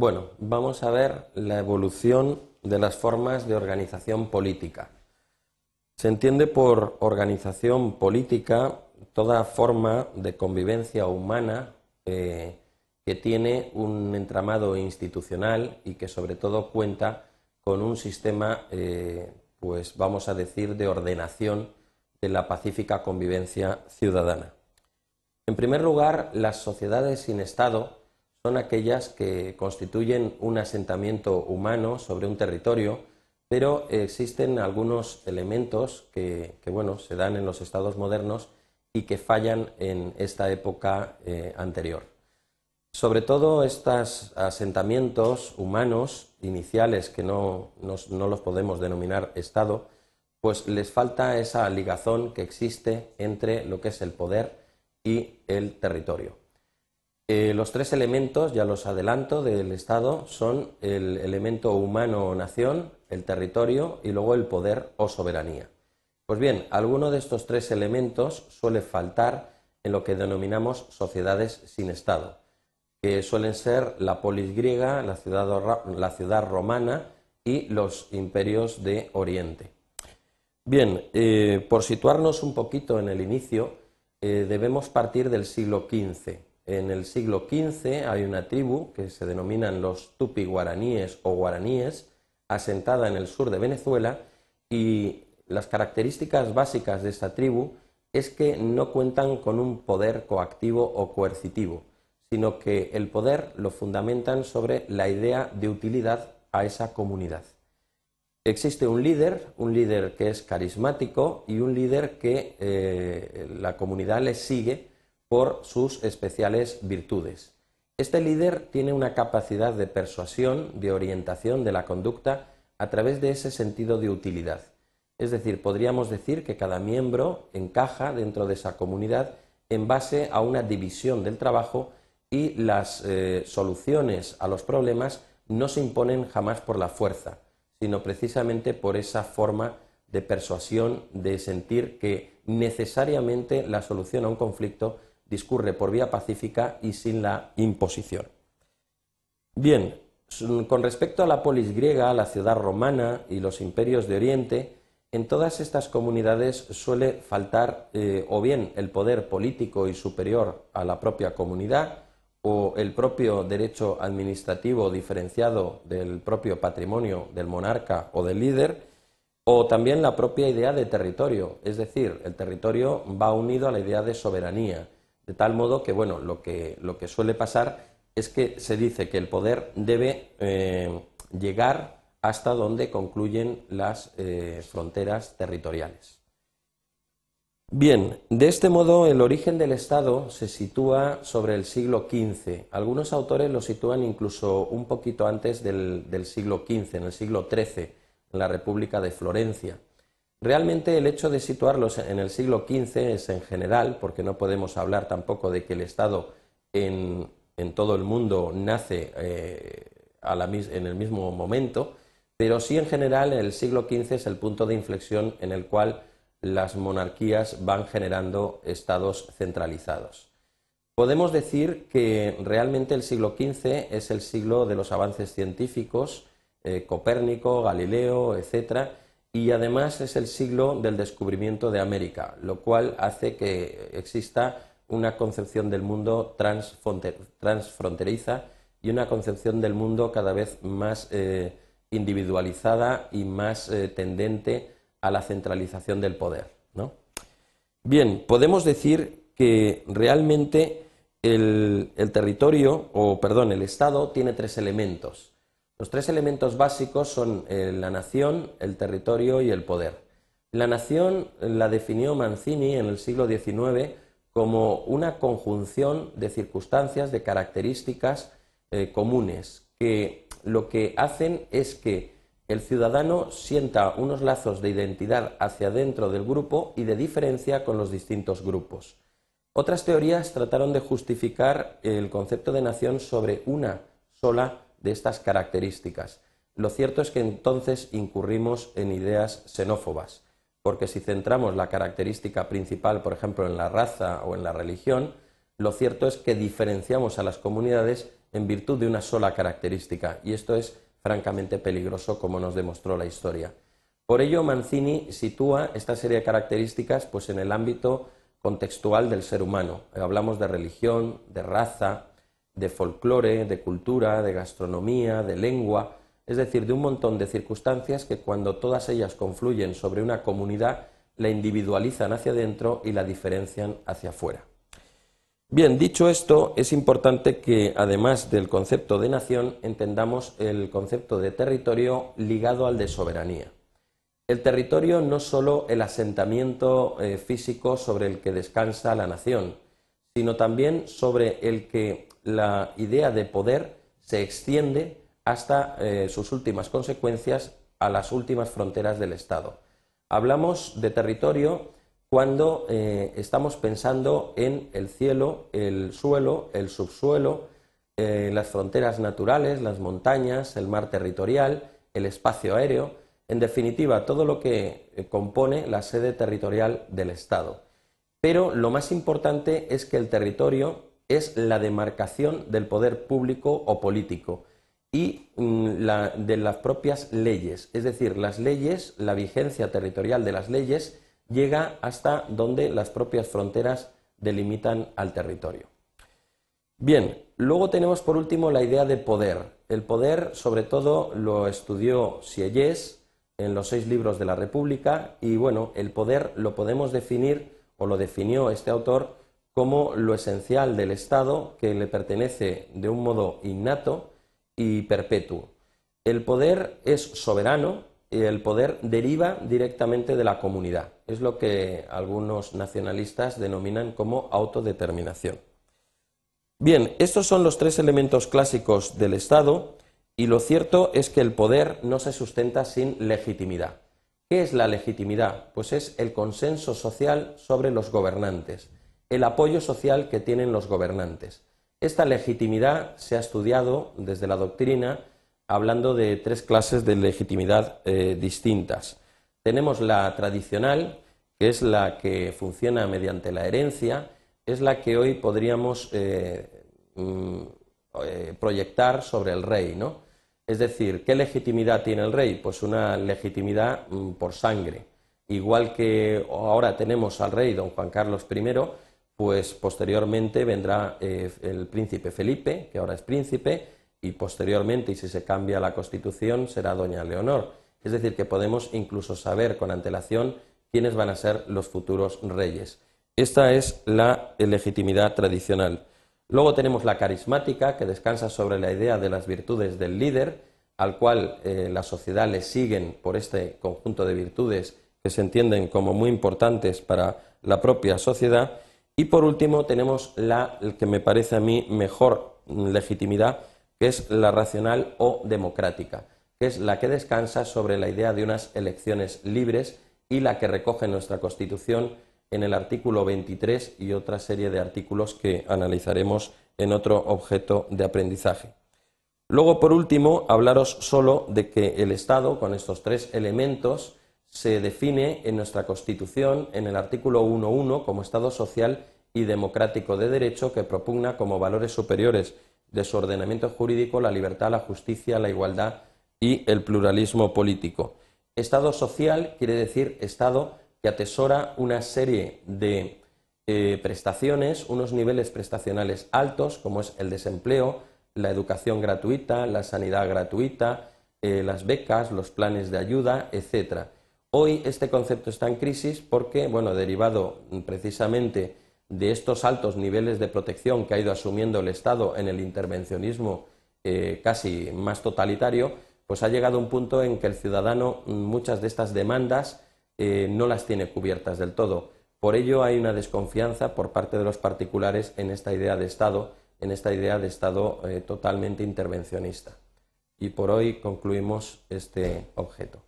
Bueno, vamos a ver la evolución de las formas de organización política. Se entiende por organización política toda forma de convivencia humana eh, que tiene un entramado institucional y que sobre todo cuenta con un sistema, eh, pues vamos a decir, de ordenación de la pacífica convivencia ciudadana. En primer lugar, las sociedades sin Estado son aquellas que constituyen un asentamiento humano sobre un territorio, pero existen algunos elementos que, bueno, se dan en los estados modernos y que fallan en esta época eh, anterior. Sobre todo estos asentamientos humanos iniciales que no, no los podemos denominar Estado, pues les falta esa ligazón que existe entre lo que es el poder y el territorio. Eh, los tres elementos, ya los adelanto, del Estado son el elemento humano o nación, el territorio y luego el poder o soberanía. Pues bien, alguno de estos tres elementos suele faltar en lo que denominamos sociedades sin Estado, que suelen ser la polis griega, la ciudad, romana y los imperios de Oriente. Bien, eh, por situarnos un poquito en el inicio, eh, debemos partir del siglo XV. En el siglo XV hay una tribu que se denominan los tupi guaraníes o guaraníes, asentada en el sur de Venezuela, y las características básicas de esta tribu es que no cuentan con un poder coactivo o coercitivo, sino que el poder lo fundamentan sobre la idea de utilidad a esa comunidad. Existe un líder, un líder que es carismático y un líder que eh, la comunidad le sigue por sus especiales virtudes. Este líder tiene una capacidad de persuasión, de orientación de la conducta a través de ese sentido de utilidad. Es decir, podríamos decir que cada miembro encaja dentro de esa comunidad en base a una división del trabajo y las eh, soluciones a los problemas no se imponen jamás por la fuerza sino precisamente por esa forma de persuasión, de sentir que necesariamente la solución a un conflicto discurre por vía pacífica y sin la imposición. Bien, con respecto a la polis griega, la ciudad romana y los imperios de Oriente, en todas estas comunidades suele faltar eh, o bien el poder político y superior a la propia comunidad, o el propio derecho administrativo diferenciado del propio patrimonio del monarca o del líder, o también la propia idea de territorio, es decir, el territorio va unido a la idea de soberanía, de tal modo que, bueno, lo que, lo que suele pasar es que se dice que el poder debe eh, llegar hasta donde concluyen las eh, fronteras territoriales. Bien, de este modo el origen del Estado se sitúa sobre el siglo XV. Algunos autores lo sitúan incluso un poquito antes del, siglo XV, en el siglo XIII, en la República de Florencia. Realmente el hecho de situarlos en el siglo XV es en general, porque no podemos hablar tampoco de que el Estado en, todo el mundo nace eh, en el mismo momento, pero sí en general el siglo XV es el punto de inflexión en el cual las monarquías van generando estados centralizados. Podemos decir que realmente el siglo XV es el siglo de los avances científicos, eh, Copérnico, Galileo, etc., y además es el siglo del descubrimiento de América, lo cual hace que exista una concepción del mundo transfronteriza y una concepción del mundo cada vez más eh, individualizada y más eh, tendente a la centralización del poder. ¿no? Bien, podemos decir que realmente el, territorio, o perdón, el Estado tiene tres elementos. Los tres elementos básicos son eh, la nación, el territorio y el poder. La nación la definió Mancini en el siglo XIX como una conjunción de circunstancias, de características eh, comunes, que lo que hacen es que el ciudadano sienta unos lazos de identidad hacia dentro del grupo y de diferencia con los distintos grupos. Otras teorías trataron de justificar el concepto de nación sobre una sola de estas características. Lo cierto es que entonces incurrimos en ideas xenófobas, porque si centramos la característica principal, por ejemplo, en la raza o en la religión, lo cierto es que diferenciamos a las comunidades en virtud de una sola característica, y esto es francamente peligroso, como nos demostró la historia. Por ello, Mancini sitúa esta serie de características pues, en el ámbito contextual del ser humano. Hablamos de religión, de raza, de folclore, de cultura, de gastronomía, de lengua, es decir, de un montón de circunstancias que cuando todas ellas confluyen sobre una comunidad, la individualizan hacia adentro y la diferencian hacia afuera. Bien, dicho esto, es importante que además del concepto de nación entendamos el concepto de territorio ligado al de soberanía. El territorio no es solo el asentamiento eh, físico sobre el que descansa la nación, sino también sobre el que la idea de poder se extiende hasta eh, sus últimas consecuencias a las últimas fronteras del Estado. Hablamos de territorio cuando eh, estamos pensando en el cielo, el suelo, el subsuelo, eh, las fronteras naturales, las montañas, el mar territorial, el espacio aéreo, en definitiva, todo lo que compone la sede territorial del Estado. Pero lo más importante es que el territorio es la demarcación del poder público o político y mm, de las propias leyes. Es decir, las leyes, la vigencia territorial de las leyes llega hasta donde las propias fronteras delimitan al territorio. Bien, luego tenemos por último la idea de poder. El poder, sobre todo, lo estudió Sieyès en los seis libros de la República y bueno, el poder lo podemos definir o lo definió este autor como lo esencial del Estado que le pertenece de un modo innato y perpetuo. El poder es soberano y el poder deriva directamente de la comunidad. Es lo que algunos nacionalistas denominan como autodeterminación. Bien, estos son los tres elementos clásicos del Estado y lo cierto es que el poder no se sustenta sin legitimidad. ¿Qué es la legitimidad? Pues es el consenso social sobre los gobernantes, el apoyo social que tienen los gobernantes. Esta legitimidad se ha estudiado desde la doctrina hablando de tres clases de legitimidad eh, distintas. Tenemos la tradicional, que es la que funciona mediante la herencia, es la que hoy podríamos eh, mm, eh, proyectar sobre el rey, ¿no? Es decir, ¿qué legitimidad tiene el rey? Pues una legitimidad mm, por sangre. Igual que ahora tenemos al rey don Juan Carlos I, pues posteriormente vendrá eh, el príncipe Felipe, que ahora es príncipe, y posteriormente, y si se cambia la constitución, será doña Leonor. Es decir, que podemos incluso saber con antelación quiénes van a ser los futuros reyes. Esta es la legitimidad tradicional. Luego tenemos la carismática, que descansa sobre la idea de las virtudes del líder, al cual eh, la sociedad le siguen por este conjunto de virtudes que se entienden como muy importantes para la propia sociedad. Y por último tenemos la que me parece a mí mejor legitimidad, que es la racional o democrática, que es la que descansa sobre la idea de unas elecciones libres y la que recoge nuestra Constitución en el artículo 23 y otra serie de artículos que analizaremos en otro objeto de aprendizaje. Luego, por último, hablaros solo de que el Estado, con estos tres elementos, se define en nuestra Constitución en el artículo 1.1 como Estado social y democrático de derecho que propugna como valores superiores de su ordenamiento jurídico la libertad, la justicia, la igualdad y el pluralismo político. Estado social quiere decir Estado atesora una serie de eh, prestaciones, unos niveles prestacionales altos, como es el desempleo, la educación gratuita, la sanidad gratuita, eh, las becas, los planes de ayuda, etcétera. Hoy este concepto está en crisis porque, bueno, derivado precisamente de estos altos niveles de protección que ha ido asumiendo el Estado en el intervencionismo eh, casi más totalitario, pues ha llegado un punto en que el ciudadano muchas de estas demandas eh, no las tiene cubiertas del todo. Por ello hay una desconfianza por parte de los particulares en esta idea de Estado, en esta idea de Estado eh, totalmente intervencionista. Y por hoy concluimos este objeto.